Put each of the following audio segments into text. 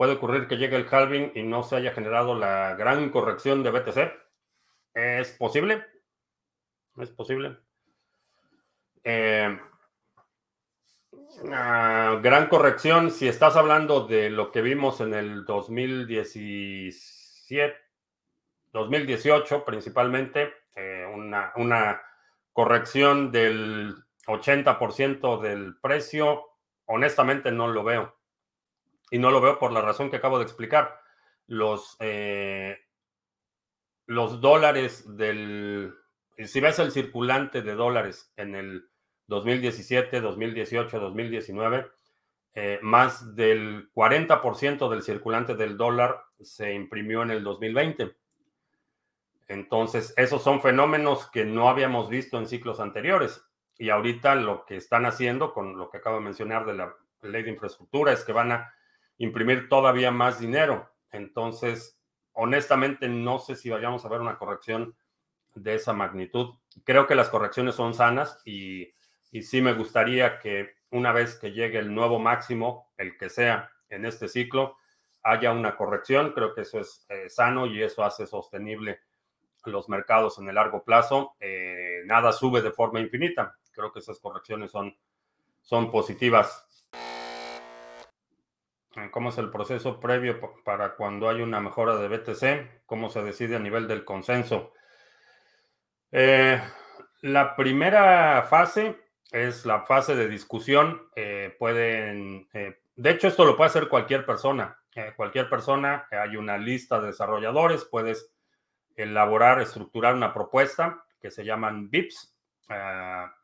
puede ocurrir que llegue el halving y no se haya generado la gran corrección de BTC. Es posible. Es posible. Eh, gran corrección, si estás hablando de lo que vimos en el 2017, 2018 principalmente, eh, una, una corrección del 80% del precio, honestamente no lo veo. Y no lo veo por la razón que acabo de explicar. Los, eh, los dólares del... Si ves el circulante de dólares en el 2017, 2018, 2019, más del 40% del circulante del dólar se imprimió en el 2020. Entonces, esos son fenómenos que no habíamos visto en ciclos anteriores. Y ahorita lo que están haciendo con lo que acabo de mencionar de la ley de infraestructura es que van a imprimir todavía más dinero. Entonces, honestamente, no sé si vayamos a ver una corrección de esa magnitud. Creo que las correcciones son sanas y, sí me gustaría que una vez que llegue el nuevo máximo, el que sea en este ciclo, haya una corrección. Creo que eso es eh, sano y eso hace sostenible los mercados en el largo plazo. Eh, nada sube de forma infinita. Creo que esas correcciones son, son positivas. ¿Cómo es el proceso previo para cuando hay una mejora de BTC? ¿Cómo se decide a nivel del consenso? Eh, la primera fase es la fase de discusión. Eh, pueden, eh, de hecho, esto lo puede hacer cualquier persona. cualquier persona, hay una lista de desarrolladores, puedes elaborar, estructurar una propuesta que se llaman BIPs,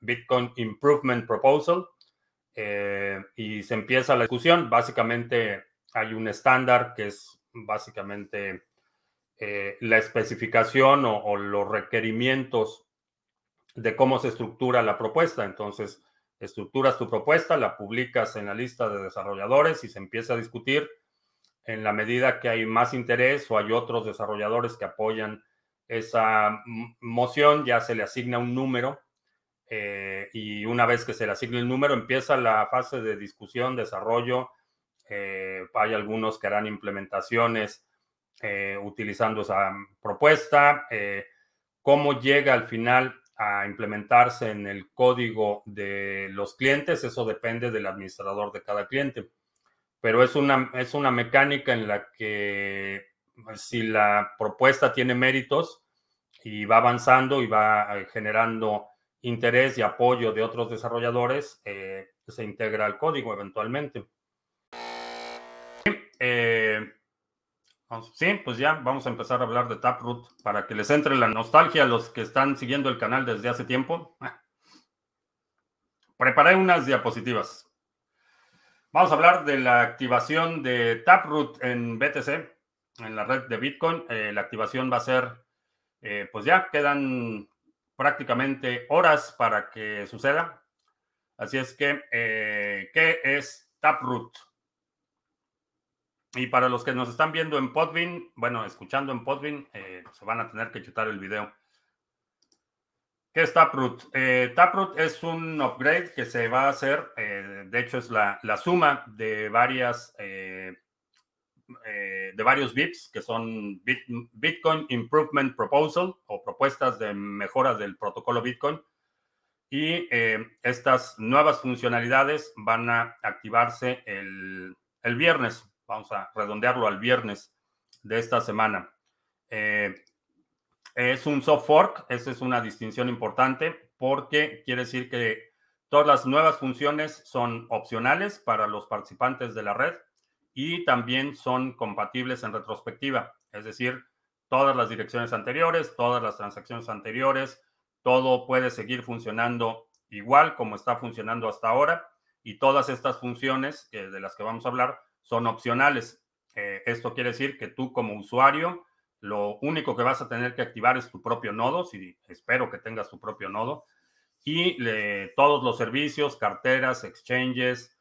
Bitcoin Improvement Proposal. Eh, y se empieza la discusión. Básicamente hay un estándar que es básicamente eh, la especificación o, los requerimientos de cómo se estructura la propuesta. Entonces, estructuras tu propuesta, la publicas en la lista de desarrolladores y se empieza a discutir en la medida que hay más interés o hay otros desarrolladores que apoyan esa moción, ya se le asigna un número eh, y una vez que se le asigne el número, empieza la fase de discusión, desarrollo. Eh, hay algunos que harán implementaciones eh, utilizando esa propuesta. cómo llega al final a implementarse en el código de los clientes, eso depende del administrador de cada cliente. Pero es una, es una mecánica en la que pues, si la propuesta tiene méritos y va avanzando y va generando interés y apoyo de otros desarrolladores, eh, se integra al código eventualmente. Eh, sí, pues ya vamos a empezar a hablar de Taproot para que les entre la nostalgia a los que están siguiendo el canal desde hace tiempo. Preparé unas diapositivas. Vamos a hablar de la activación de Taproot en BTC, en la red de Bitcoin. Eh, la activación va a ser, pues ya quedan prácticamente horas para que suceda. Así es que, eh, ¿qué es Taproot? Y para los que nos están viendo en Podbean, bueno, escuchando en Podbean, eh, se van a tener que chutar el video. ¿Qué es Taproot? Eh, Taproot es un upgrade que se va a hacer, de hecho es la, la suma de varias eh, de varios VIPs, que son Bitcoin Improvement Proposal o propuestas de mejora del protocolo Bitcoin. Y eh, estas nuevas funcionalidades van a activarse el, viernes. Vamos a redondearlo al viernes de esta semana. Eh, es un soft fork, esa es una distinción importante porque quiere decir que todas las nuevas funciones son opcionales para los participantes de la red y también son compatibles en retrospectiva, es decir, todas las direcciones anteriores, todas las transacciones anteriores, todo puede seguir funcionando igual como está funcionando hasta ahora y todas estas funciones de las que vamos a hablar son opcionales. Eh, esto quiere decir que tú como usuario, lo único que vas a tener que activar es tu propio nodo, si espero que tengas tu propio nodo, y todos los servicios, carteras, exchanges,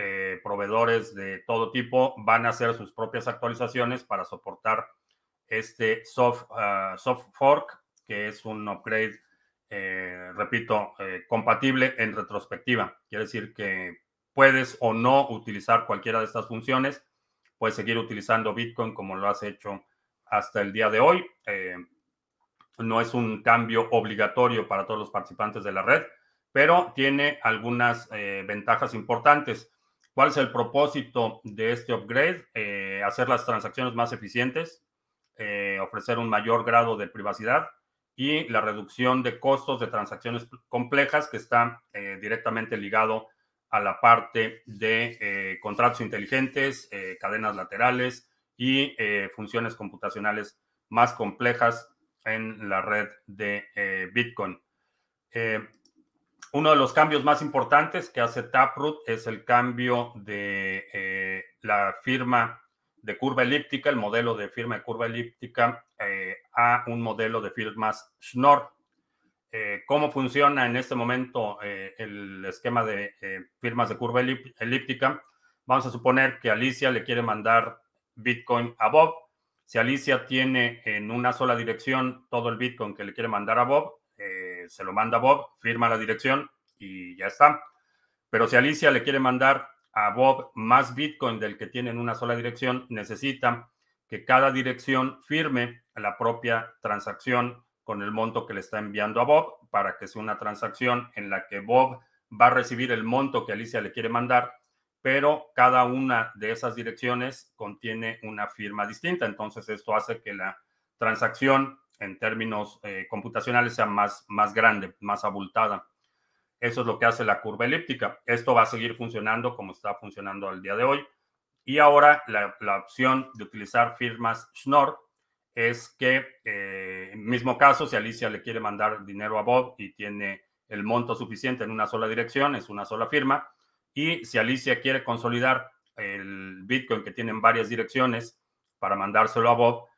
eh, proveedores de todo tipo van a hacer sus propias actualizaciones para soportar este soft, ah, soft fork, que es un upgrade, eh, repito, eh, compatible en retrospectiva. Quiere decir que puedes o no utilizar cualquiera de estas funciones, puedes seguir utilizando Bitcoin como lo has hecho hasta el día de hoy. No es un cambio obligatorio para todos los participantes de la red, pero tiene algunas ventajas importantes. ¿Cuál es el propósito de este upgrade? Eh, hacer las transacciones más eficientes, ofrecer un mayor grado de privacidad y la reducción de costos de transacciones complejas que está directamente ligado a la parte de contratos inteligentes, cadenas laterales, y eh, funciones computacionales más complejas en la red de eh, Bitcoin. Eh, uno de los cambios más importantes que hace Taproot es el cambio de la firma de curva elíptica, el modelo de firma de curva elíptica, a un modelo de firmas Schnorr. ¿Cómo funciona en este momento el esquema de firmas de curva elíptica? Vamos a suponer que Alicia le quiere mandar Bitcoin a Bob. Si Alicia tiene en una sola dirección todo el Bitcoin que le quiere mandar a Bob, eh, se lo manda Bob, firma la dirección y ya está. Pero si Alicia le quiere mandar a Bob más Bitcoin del que tiene en una sola dirección, necesita que cada dirección firme la propia transacción con el monto que le está enviando a Bob para que sea una transacción en la que Bob va a recibir el monto que Alicia le quiere mandar pero cada una de esas direcciones contiene una firma distinta. Entonces, esto hace que la transacción en términos eh, computacionales sea más, más grande, más abultada. Eso es lo que hace la curva elíptica. Esto va a seguir funcionando como está funcionando al día de hoy. Y ahora la, opción de utilizar firmas Schnorr es que, eh, en mismo caso, si Alicia le quiere mandar dinero a Bob y tiene el monto suficiente en una sola dirección, es una sola firma, y si Alicia quiere consolidar el Bitcoin que tiene en varias direcciones para mandárselo a Bob,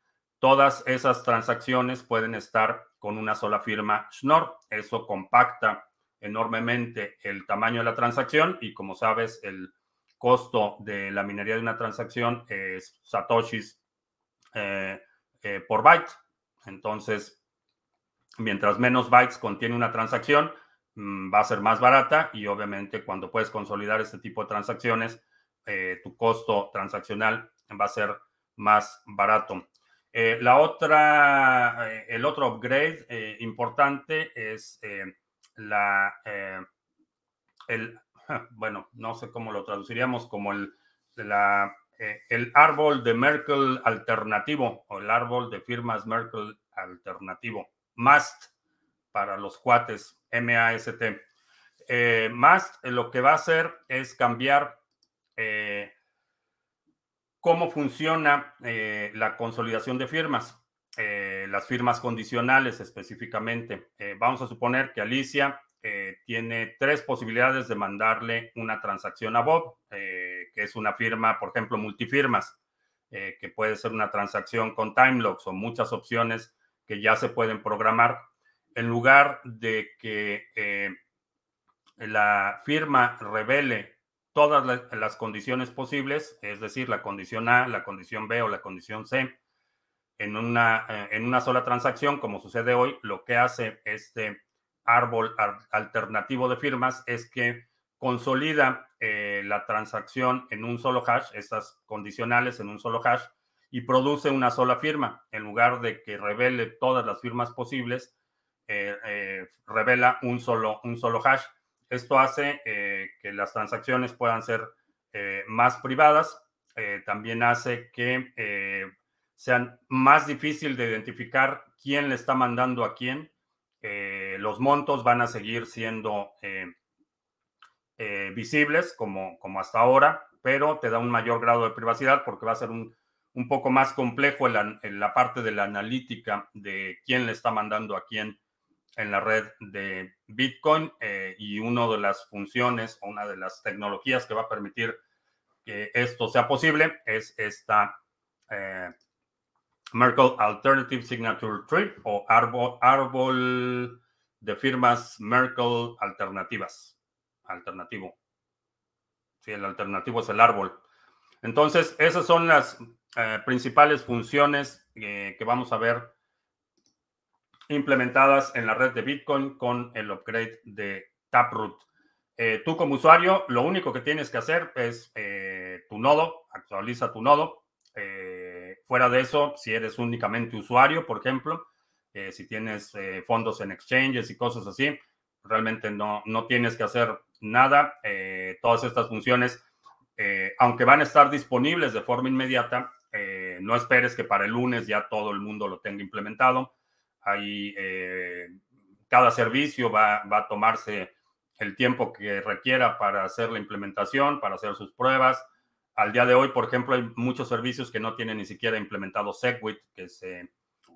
todas esas transacciones pueden estar con una sola firma Schnorr. Eso compacta enormemente el tamaño de la transacción y como sabes, el costo de la minería de una transacción es satoshis eh, eh, por byte. Entonces, mientras menos bytes contiene una transacción, Mm, va a ser más barata y obviamente cuando puedes consolidar este tipo de transacciones, eh, tu costo transaccional va a ser más barato. Eh, la otra, eh, el otro upgrade importante es la, el, bueno, no sé cómo lo traduciríamos como el, la, el árbol de Merkel alternativo o el árbol de firmas Merkel alternativo, MAST para los cuates MAST. Eh, eh, lo que va a hacer es cambiar eh, cómo funciona la consolidación de firmas, las firmas condicionales específicamente. vamos a suponer que Alicia tiene tres posibilidades de mandarle una transacción a Bob, que es una firma, por ejemplo, multifirmas, que puede ser una transacción con time locks o muchas opciones que ya se pueden programar en lugar de que eh, la firma revele todas las, condiciones posibles, es decir, la condición A, la condición B o la condición C, en una, eh, en una sola transacción, como sucede hoy, lo que hace este árbol alternativo de firmas es que consolida eh, la transacción en un solo hash, estas condicionales en un solo hash, y produce una sola firma. En lugar de que revele todas las firmas posibles, eh, revela un solo, un solo hash. Esto hace eh, que las transacciones puedan ser más privadas. también hace que sean más difícil de identificar quién le está mandando a quién. los montos van a seguir siendo visibles como, como hasta ahora, pero te da un mayor grado de privacidad porque va a ser un, un poco más complejo en la, parte de la analítica de quién le está mandando a quién en la red de Bitcoin eh, y una de las funciones o una de las tecnologías que va a permitir que esto sea posible es esta eh, Merkle Alternative Signature Tree o árbol, árbol de firmas Merkle alternativas. Alternativo. Sí, el alternativo es el árbol. Entonces, esas son las eh, principales funciones que vamos a ver implementadas en la red de Bitcoin con el upgrade de Taproot. Eh, tú como usuario, lo único que tienes que hacer es tu nodo, actualiza tu nodo. fuera de eso, si eres únicamente usuario, por ejemplo, si tienes fondos en exchanges y cosas así, realmente no, no tienes que hacer nada. todas estas funciones, aunque van a estar disponibles de forma inmediata, no esperes que para el lunes ya todo el mundo lo tenga implementado. Ahí eh, cada servicio va, a tomarse el tiempo que requiera para hacer la implementación, para hacer sus pruebas. Al día de hoy, por ejemplo, hay muchos servicios que no tienen ni siquiera implementado Segwit, que, se,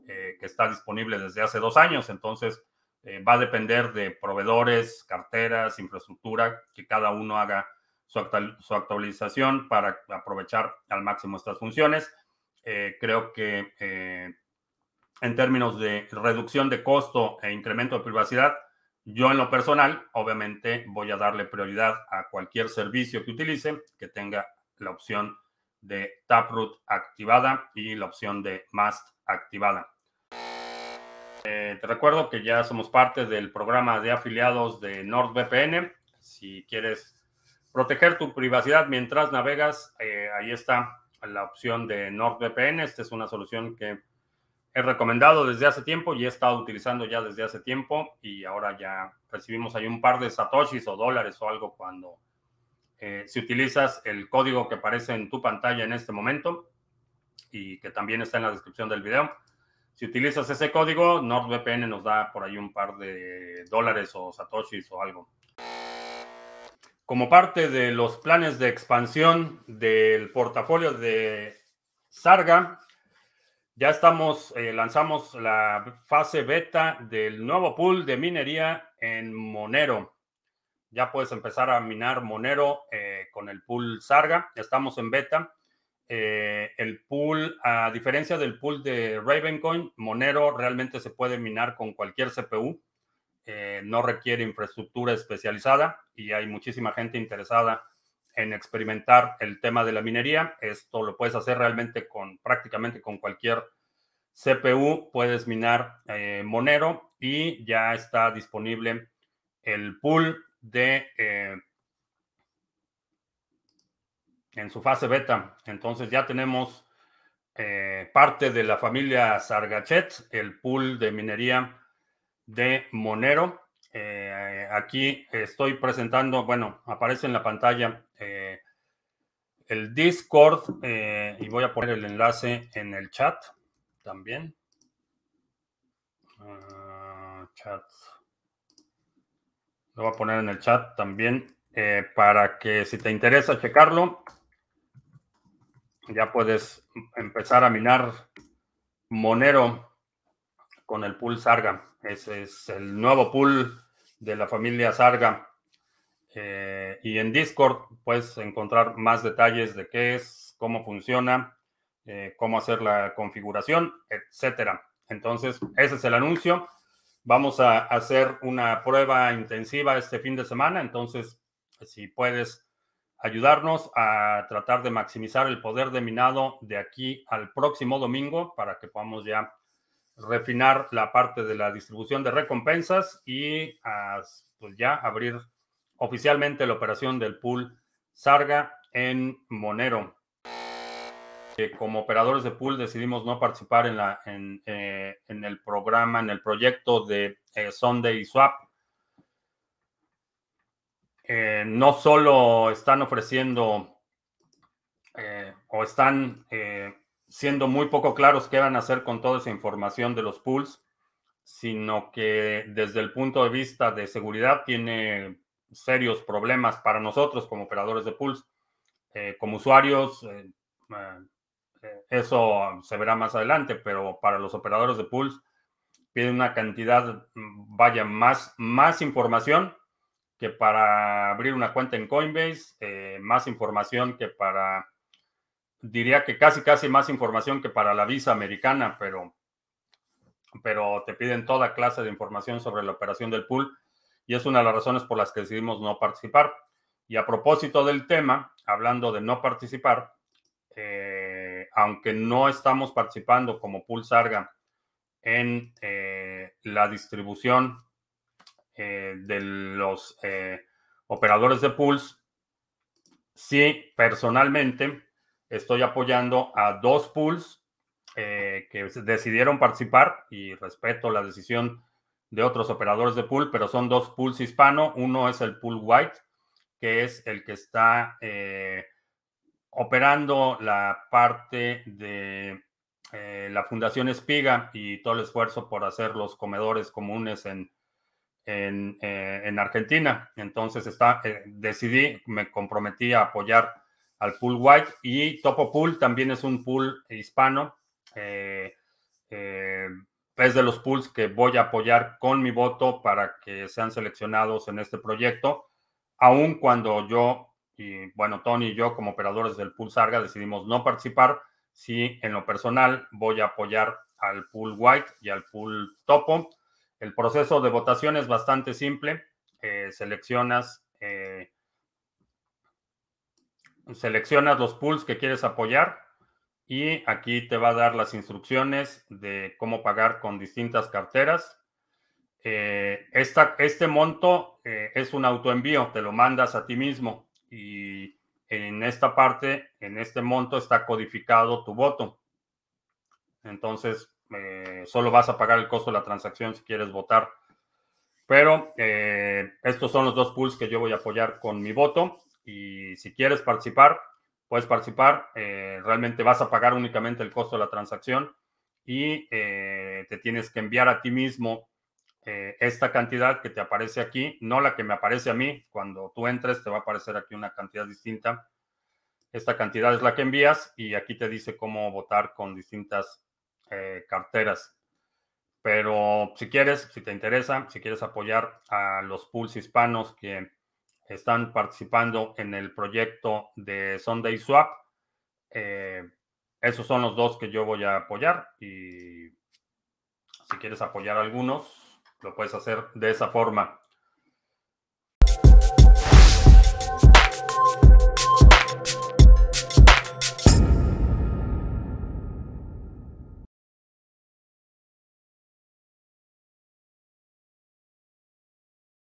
eh, que está disponible desde hace dos años. Entonces, eh, va a depender de proveedores, carteras, infraestructura, que cada uno haga su, actualización para aprovechar al máximo estas funciones. creo que en términos de reducción de costo e incremento de privacidad, yo en lo personal, obviamente, voy a darle prioridad a cualquier servicio que utilice que tenga la opción de Taproot activada y la opción de Mast activada. Eh, te recuerdo que ya somos parte del programa de afiliados de NordVPN. Si quieres proteger tu privacidad mientras navegas, eh, ahí está la opción de NordVPN. Esta es una solución que he recomendado desde hace tiempo y he estado utilizando ya desde hace tiempo y ahora ya recibimos ahí un par de satoshis o dólares o algo cuando eh, si utilizas el código que aparece en tu pantalla en este momento y que también está en la descripción del video. Si utilizas ese código, NordVPN nos da por ahí un par de dólares o satoshis o algo. Como parte de los planes de expansión del portafolio de Sarga, ya estamos, eh, lanzamos la fase beta del nuevo pool de minería en Monero. Ya puedes empezar a minar Monero eh, con el pool Sarga. Estamos en beta. Eh, el pool, a diferencia del pool de Ravencoin, Monero realmente se puede minar con cualquier CPU. no requiere infraestructura especializada y hay muchísima gente interesada en experimentar el tema de la minería. Esto lo puedes hacer realmente con prácticamente con cualquier CPU. Puedes minar eh, Monero y ya está disponible el pool de eh, en su fase beta. Entonces ya tenemos eh, parte de la familia Sargachet, el pool de minería de Monero. Eh, aquí estoy presentando, bueno, aparece en la pantalla eh, el Discord eh, y voy a poner el enlace en el chat también. Ah, chat. Lo voy a poner en el chat también para que si te interesa checarlo, ya puedes empezar a minar Monero con el pool Sarga. Ese es el nuevo pool de la familia Sarga. Eh, y en Discord puedes encontrar más detalles de qué es, cómo funciona, eh, cómo hacer la configuración, etcétera. Entonces, ese es el anuncio. Vamos a hacer una prueba intensiva este fin de semana. Entonces, si puedes ayudarnos a tratar de maximizar el poder de minado de aquí al próximo domingo para que podamos ya refinar la parte de la distribución de recompensas y pues ya abrir oficialmente la operación del pool Sarga en Monero. como operadores de pool decidimos no participar en, la, en, eh, el programa, en el proyecto de eh, Sunday Swap. Eh, no solo están ofreciendo o están siendo muy poco claros qué van a hacer con toda esa información de los pools, sino que desde el punto de vista de seguridad tiene serios problemas para nosotros como operadores de pools. Eh, como usuarios, eh, eh, eso se verá más adelante, pero para los operadores de pools piden una cantidad, vaya, más, más información que para abrir una cuenta en Coinbase, más información que para diría que casi, casi más información que para la visa americana, pero, pero te piden toda clase de información sobre la operación del pool y es una de las razones por las que decidimos no participar. Y a propósito del tema, hablando de no participar, eh, aunque no estamos participando como Pool Sarga en eh, la distribución eh, de los operadores de pools, sí, personalmente estoy apoyando a dos pools eh, que decidieron participar y respeto la decisión de otros operadores de pool, pero son dos pools hispano. Uno es el pool white, que es el que está eh, operando la parte de eh, la Fundación Espiga y todo el esfuerzo por hacer los comedores comunes en, en, en Argentina. Entonces está, decidí, me comprometí a apoyar al pool white y Topo Pool también es un pool hispano eh, eh, es de los pools que voy a apoyar con mi voto para que sean seleccionados en este proyecto, aun cuando yo y bueno, Tony y yo como operadores del pool Sarga decidimos no participar, si en lo personal voy a apoyar al pool White y al pool Topo. El proceso de votación es bastante simple. Eh, seleccionas, seleccionas los pools que quieres apoyar y aquí te va a dar las instrucciones de cómo pagar con distintas carteras. Eh, este monto eh, es un autoenvío, te lo mandas a ti mismo y en esta parte, en este monto está codificado tu voto. Entonces, eh, solo vas a pagar el costo de la transacción si quieres votar. Pero estos son los dos pools que yo voy a apoyar con mi voto y si quieres participar, puedes participar, eh, realmente vas a pagar únicamente el costo de la transacción y eh, te tienes que enviar a ti mismo eh, esta cantidad que te aparece aquí, no la que me aparece a mí. Cuando tú entres te va a aparecer aquí una cantidad distinta. Esta cantidad es la que envías y aquí te dice cómo votar con distintas carteras. Pero si quieres, si te interesa, si quieres apoyar a los pools hispanos que están participando en el proyecto de Sunday Swap. Eh, esos son los dos que yo voy a apoyar y si quieres apoyar algunos, lo puedes hacer de esa forma.